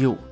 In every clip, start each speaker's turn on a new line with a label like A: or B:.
A: 又。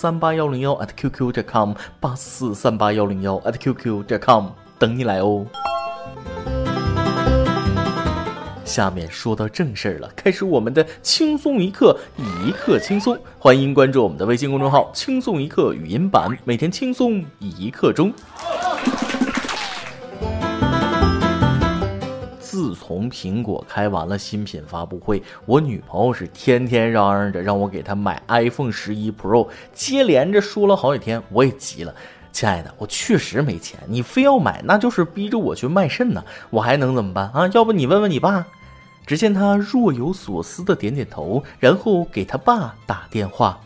A: 三。八幺零幺 at qq 点 com 八四三八幺零幺 at qq 点 com 等你来哦。下面说到正事儿了，开始我们的轻松一刻，一刻轻松。欢迎关注我们的微信公众号“轻松一刻语音版”，每天轻松一刻钟。自从苹果开完了新品发布会，我女朋友是天天嚷嚷着让我给她买 iPhone 十一 Pro，接连着说了好几天，我也急了。亲爱的，我确实没钱，你非要买，那就是逼着我去卖肾呢，我还能怎么办啊？要不你问问你爸。只见他若有所思的点点头，然后给他爸打电话。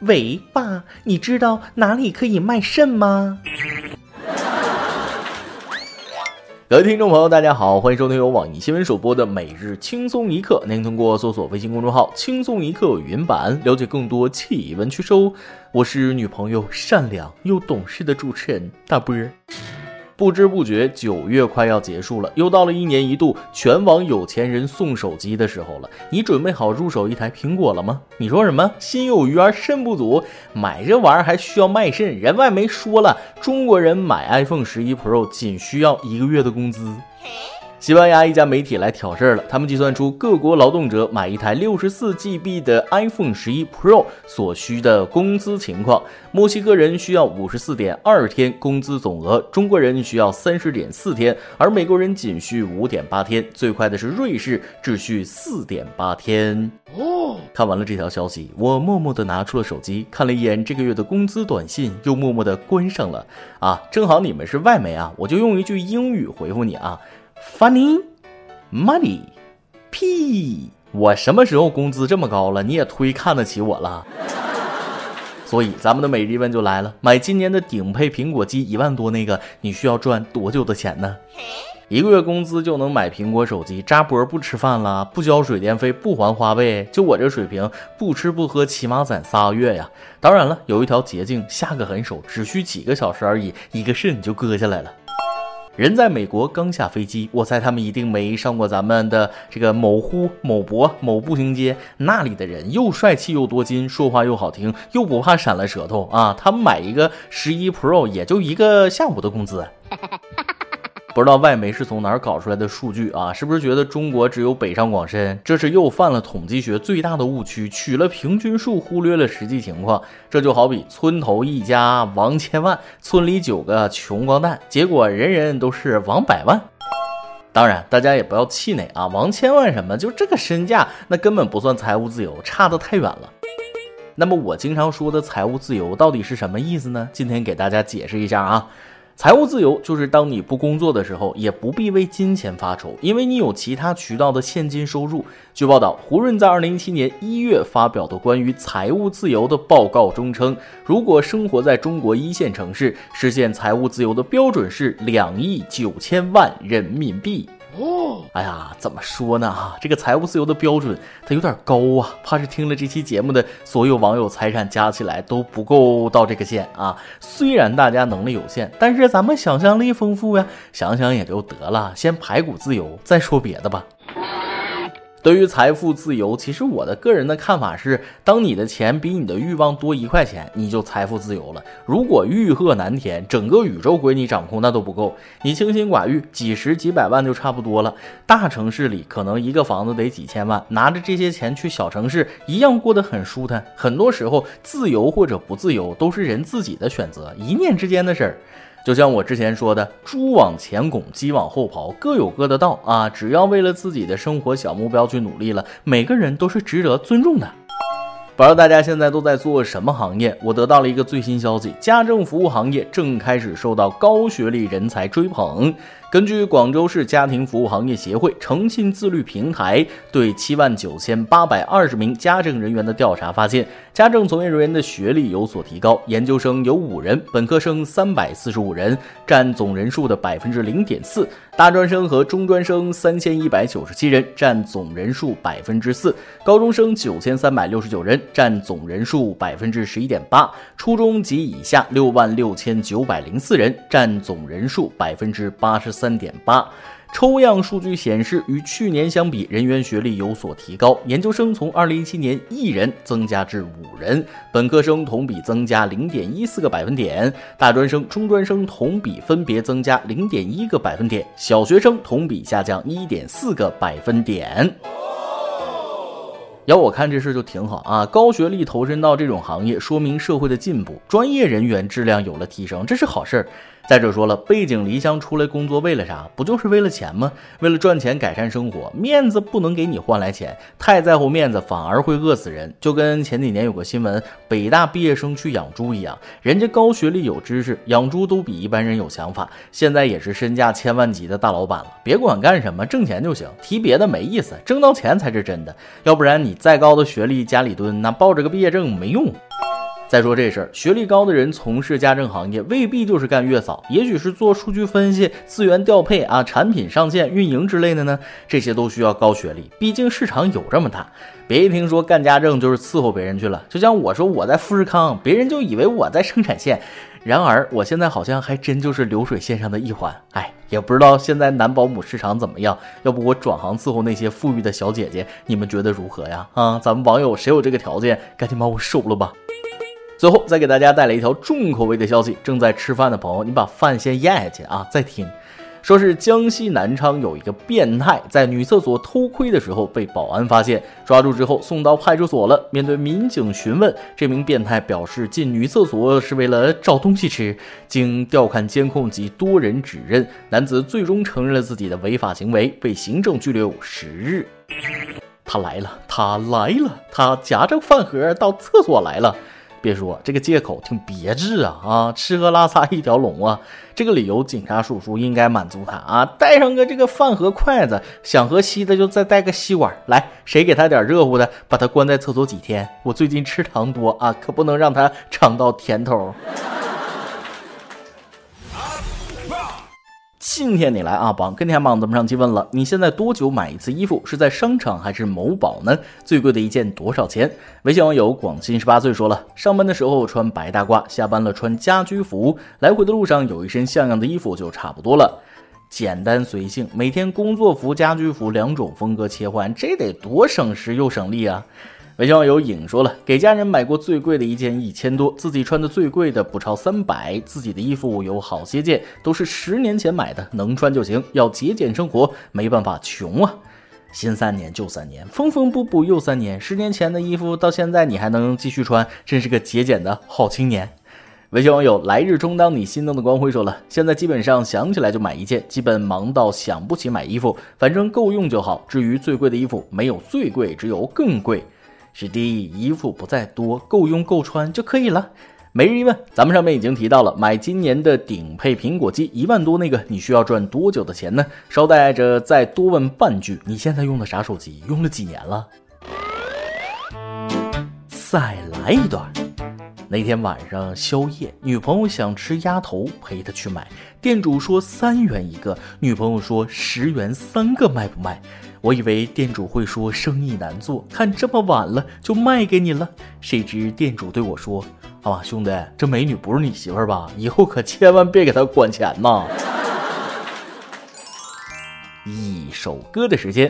A: 喂，爸，你知道哪里可以卖肾吗？各位听众朋友，大家好，欢迎收听由网易新闻首播的每日轻松一刻。您通过搜索微信公众号“轻松一刻”语音版了解更多气温趋收。我是女朋友善良又懂事的主持人大波儿。不知不觉，九月快要结束了，又到了一年一度全网有钱人送手机的时候了。你准备好入手一台苹果了吗？你说什么？心有余而肾不足，买这玩意儿还需要卖肾？人外媒说了，中国人买 iPhone 十一 Pro 仅需要一个月的工资。西班牙一家媒体来挑事儿了，他们计算出各国劳动者买一台六十四 GB 的 iPhone 十一 Pro 所需的工资情况。墨西哥人需要五十四点二天工资总额，中国人需要三十点四天，而美国人仅需五点八天。最快的是瑞士，只需四点八天。哦，看完了这条消息，我默默地拿出了手机，看了一眼这个月的工资短信，又默默地关上了。啊，正好你们是外媒啊，我就用一句英语回复你啊。Funny money，屁！我什么时候工资这么高了？你也忒看得起我了。所以咱们的每日一问就来了：买今年的顶配苹果机一万多那个，你需要赚多久的钱呢？一个月工资就能买苹果手机？扎脖不吃饭了，不交水电费，不还花呗？就我这水平，不吃不喝，起码攒仨月呀！当然了，有一条捷径，下个狠手，只需几个小时而已，一个肾就割下来了。人在美国刚下飞机，我猜他们一定没上过咱们的这个某呼、某博、某步行街。那里的人又帅气又多金，说话又好听，又不怕闪了舌头啊！他们买一个十一 Pro 也就一个下午的工资。不知道外媒是从哪儿搞出来的数据啊？是不是觉得中国只有北上广深？这是又犯了统计学最大的误区，取了平均数，忽略了实际情况。这就好比村头一家王千万，村里九个穷光蛋，结果人人都是王百万。当然，大家也不要气馁啊！王千万什么？就这个身价，那根本不算财务自由，差得太远了。那么我经常说的财务自由到底是什么意思呢？今天给大家解释一下啊。财务自由就是当你不工作的时候，也不必为金钱发愁，因为你有其他渠道的现金收入。据报道，胡润在二零一七年一月发表的关于财务自由的报告中称，如果生活在中国一线城市，实现财务自由的标准是两亿九千万人民币。哎呀，怎么说呢？哈，这个财务自由的标准它有点高啊，怕是听了这期节目的所有网友财产加起来都不够到这个线啊。虽然大家能力有限，但是咱们想象力丰富呀，想想也就得了。先排骨自由，再说别的吧。对于财富自由，其实我的个人的看法是，当你的钱比你的欲望多一块钱，你就财富自由了。如果欲壑难填，整个宇宙归你掌控，那都不够。你清心寡欲，几十几百万就差不多了。大城市里可能一个房子得几千万，拿着这些钱去小城市，一样过得很舒坦。很多时候，自由或者不自由，都是人自己的选择，一念之间的事儿。就像我之前说的，猪往前拱，鸡往后跑，各有各的道啊！只要为了自己的生活小目标去努力了，每个人都是值得尊重的。不知道大家现在都在做什么行业？我得到了一个最新消息：家政服务行业正开始受到高学历人才追捧。根据广州市家庭服务行业协会诚信自律平台对七万九千八百二十名家政人员的调查发现，家政从业人员的学历有所提高，研究生有五人，本科生三百四十五人，占总人数的百分之零点四；大专生和中专生三千一百九十七人，占总人数百分之四；高中生九千三百六十九人，占总人数百分之十一点八；初中及以下六万六千九百零四人，占总人数百分之八十三。点八，抽样数据显示，与去年相比，人员学历有所提高。研究生从二零一七年一人增加至五人，本科生同比增加零点一四个百分点，大专生、中专生同比分别增加零点一个百分点，小学生同比下降一点四个百分点。要我看这事就挺好啊，高学历投身到这种行业，说明社会的进步，专业人员质量有了提升，这是好事儿。再者说了，背井离乡出来工作为了啥？不就是为了钱吗？为了赚钱改善生活，面子不能给你换来钱，太在乎面子反而会饿死人。就跟前几年有个新闻，北大毕业生去养猪一样，人家高学历有知识，养猪都比一般人有想法，现在也是身价千万级的大老板了。别管干什么，挣钱就行，提别的没意思，挣到钱才是真的。要不然你再高的学历家里蹲，那抱着个毕业证没用。再说这事儿，学历高的人从事家政行业未必就是干月嫂，也许是做数据分析、资源调配啊、产品上线、运营之类的呢。这些都需要高学历，毕竟市场有这么大。别一听说干家政就是伺候别人去了，就像我说我在富士康，别人就以为我在生产线。然而我现在好像还真就是流水线上的一环。哎，也不知道现在男保姆市场怎么样？要不我转行伺候那些富裕的小姐姐，你们觉得如何呀？啊，咱们网友谁有这个条件，赶紧把我收了吧。最后再给大家带来一条重口味的消息：正在吃饭的朋友，你把饭先咽下去啊！再听，说是江西南昌有一个变态在女厕所偷窥的时候被保安发现，抓住之后送到派出所了。面对民警询问，这名变态表示进女厕所是为了找东西吃。经调看监控及多人指认，男子最终承认了自己的违法行为，被行政拘留十日。他来了，他来了，他夹着饭盒到厕所来了。别说这个借口挺别致啊啊，吃喝拉撒一条龙啊！这个理由警察叔叔应该满足他啊，带上个这个饭和筷子，想喝稀的就再带个吸管。来，谁给他点热乎的，把他关在厕所几天。我最近吃糖多啊，可不能让他尝到甜头。今天你来啊，榜跟天榜咱们上期问了，你现在多久买一次衣服？是在商场还是某宝呢？最贵的一件多少钱？微信网友广信十八岁说了，上班的时候穿白大褂，下班了穿家居服，来回的路上有一身像样的衣服就差不多了。简单随性，每天工作服、家居服两种风格切换，这得多省时又省力啊！微信网友影说了，给家人买过最贵的一件一千多，自己穿的最贵的不超三百。自己的衣服有好些件都是十年前买的，能穿就行。要节俭生活，没办法穷啊。新三年旧三年，缝缝补补又三年。十年前的衣服到现在你还能继续穿，真是个节俭的好青年。微信网友来日充当你心动的光辉说了，现在基本上想起来就买一件，基本忙到想不起买衣服，反正够用就好。至于最贵的衣服，没有最贵，只有更贵。是的，衣服不在多，够用够穿就可以了。每日一问，咱们上面已经提到了，买今年的顶配苹果机一万多那个，你需要赚多久的钱呢？捎带着再多问半句，你现在用的啥手机？用了几年了？再来一段。那天晚上宵夜，女朋友想吃鸭头，陪她去买，店主说三元一个，女朋友说十元三个，卖不卖？我以为店主会说生意难做，看这么晚了就卖给你了。谁知店主对我说：“啊，兄弟，这美女不是你媳妇儿吧？以后可千万别给她管钱呐。”一首歌的时间，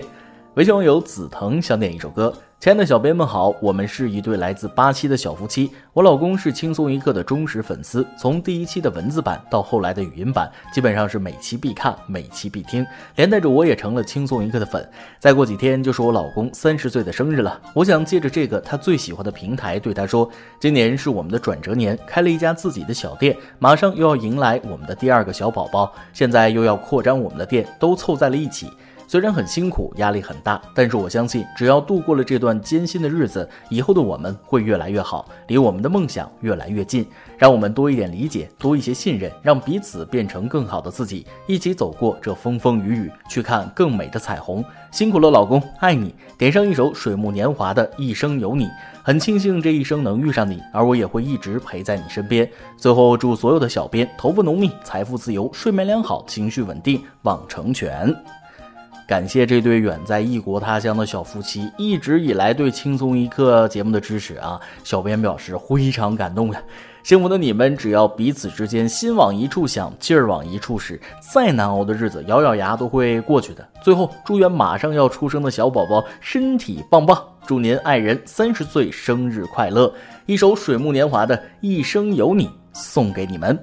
A: 微信网友紫藤想点一首歌。亲爱的小编们好，我们是一对来自巴西的小夫妻。我老公是轻松一刻的忠实粉丝，从第一期的文字版到后来的语音版，基本上是每期必看，每期必听，连带着我也成了轻松一刻的粉。再过几天就是我老公三十岁的生日了，我想借着这个他最喜欢的平台对他说：今年是我们的转折年，开了一家自己的小店，马上又要迎来我们的第二个小宝宝，现在又要扩张我们的店，都凑在了一起。虽然很辛苦，压力很大，但是我相信，只要度过了这段艰辛的日子，以后的我们会越来越好，离我们的梦想越来越近。让我们多一点理解，多一些信任，让彼此变成更好的自己，一起走过这风风雨雨，去看更美的彩虹。辛苦了，老公，爱你。点上一首水木年华的《一生有你》，很庆幸这一生能遇上你，而我也会一直陪在你身边。最后，祝所有的小编头发浓密，财富自由，睡眠良好，情绪稳定，望成全。感谢这对远在异国他乡的小夫妻一直以来对轻松一刻节目的支持啊！小编表示非常感动呀。幸福的你们，只要彼此之间心往一处想，劲儿往一处使，再难熬的日子，咬咬牙都会过去的。最后，祝愿马上要出生的小宝宝身体棒棒，祝您爱人三十岁生日快乐！一首水木年华的《一生有你》送给你们。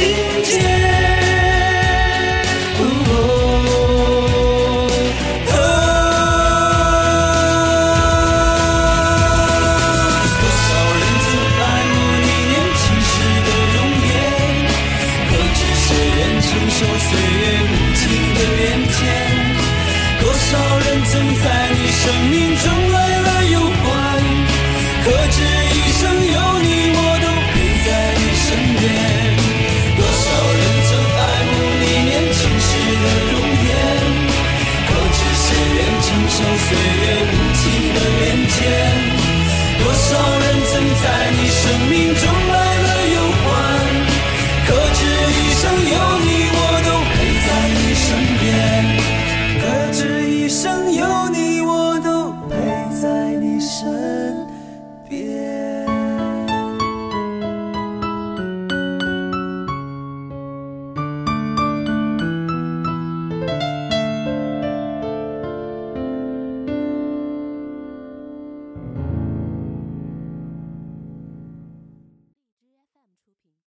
B: 留